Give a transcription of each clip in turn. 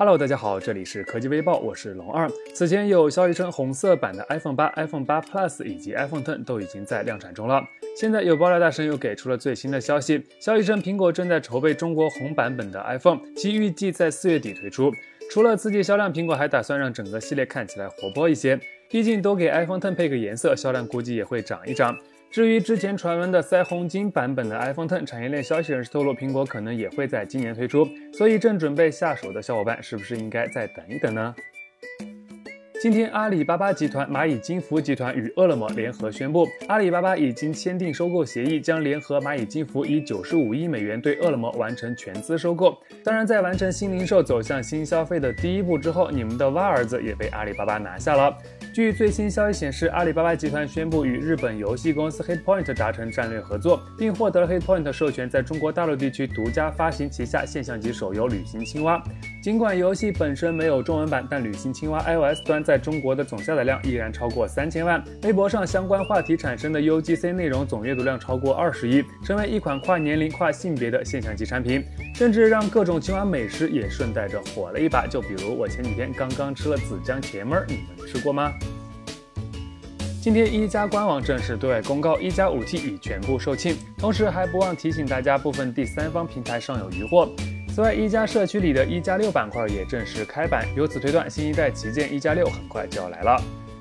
Hello，大家好，这里是科技微报，我是龙二。此前有消息称，红色版的 iPhone 八、iPhone 八 Plus 以及 iPhone Ten 都已经在量产中了。现在有爆料大神又给出了最新的消息，消息称苹果正在筹备中国红版本的 iPhone，其预计在四月底推出。除了刺激销量，苹果还打算让整个系列看起来活泼一些，毕竟都给 iPhone Ten 配个颜色，销量估计也会涨一涨。至于之前传闻的腮红金版本的 iPhone Ten，产业链消息人士透露，苹果可能也会在今年推出，所以正准备下手的小伙伴，是不是应该再等一等呢？今天，阿里巴巴集团、蚂蚁金服集团与饿了么联合宣布，阿里巴巴已经签订收购协议，将联合蚂蚁金服以九十五亿美元对饿了么完成全资收购。当然，在完成新零售走向新消费的第一步之后，你们的蛙儿子也被阿里巴巴拿下了。据最新消息显示，阿里巴巴集团宣布与日本游戏公司 Hitpoint 达成战略合作，并获得了 Hitpoint 授权，在中国大陆地区独家发行旗下现象级手游《旅行青蛙》。尽管游戏本身没有中文版，但《旅行青蛙》iOS 端在中国的总下载量依然超过三千万。微博上相关话题产生的 UGC 内容总阅读量超过二十亿，成为一款跨年龄、跨性别的现象级产品，甚至让各种青蛙美食也顺带着火了一把。就比如我前几天刚刚吃了紫姜茄儿，你们吃过吗？今天一加官网正式对外公告，一加五 T 已全部售罄，同时还不忘提醒大家，部分第三方平台尚有余货。此外，一加社区里的一加六板块也正式开板，由此推断，新一代旗舰一加六很快就要来了。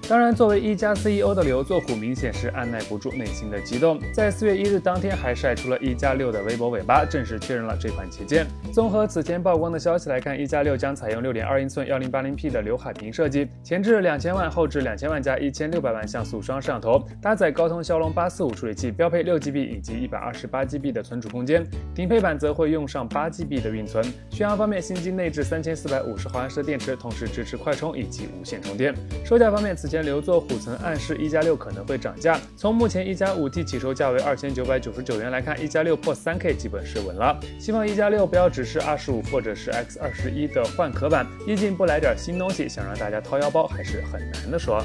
当然，作为一加 CEO 的刘作虎，明显是按耐不住内心的激动，在四月一日当天还晒出了一加六的微博尾巴，正式确认了这款旗舰。综合此前曝光的消息来看，一加六将采用六点二英寸幺零八零 P 的刘海屏设计，前置两千万，后置两千万加一千六百万像素双摄像头，搭载高通骁龙八四五处理器，标配六 GB 以及一百二十八 GB 的存储空间，顶配版则会用上八 GB 的运存。续航方面，新机内置三千四百五十毫安时的电池，同时支持快充以及无线充电。售价方面，此前。刘作虎曾暗示一加六可能会涨价，从目前一加五 T 起售价为二千九百九十九元来看，一加六破三 K 基本是稳了。希望一加六不要只是二十五或者是 X 二十一的换壳版，毕竟不来点新东西，想让大家掏腰包还是很难的说。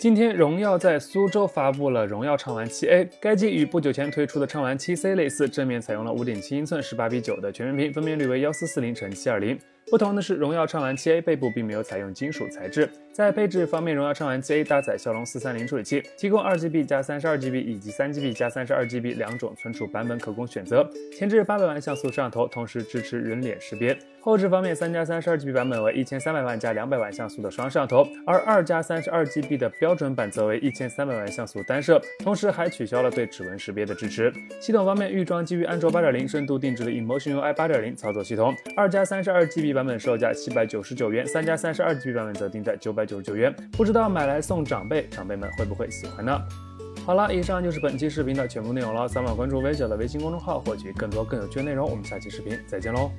今天，荣耀在苏州发布了荣耀畅玩七 A，该机与不久前推出的畅玩七 C 类似，正面采用了五点七英寸十八比九的全面屏，分辨率为幺四四零乘七二零。不同的是，荣耀畅玩 7A 背部并没有采用金属材质。在配置方面，荣耀畅玩 7A 搭载骁龙430处理器，提供 2GB 加 32GB 以及 3GB 加 32GB 两种存储版本可供选择。前置800万像素摄像头，同时支持人脸识别。后置方面，3加 32GB 版本为1300万加200万像素的双摄像头，而2加 32GB 的标准版则为1300万像素单摄，同时还取消了对指纹识别的支持。系统方面，预装基于安卓8.0深度定制的 Emotion UI 8.0操作系统，2加 32GB 版。版本售价七百九十九元，三加三十二 GB 版本则定在九百九十九元。不知道买来送长辈，长辈们会不会喜欢呢？好了，以上就是本期视频的全部内容了。扫码关注微小的微信公众号，获取更多更有趣的内容。我们下期视频再见喽！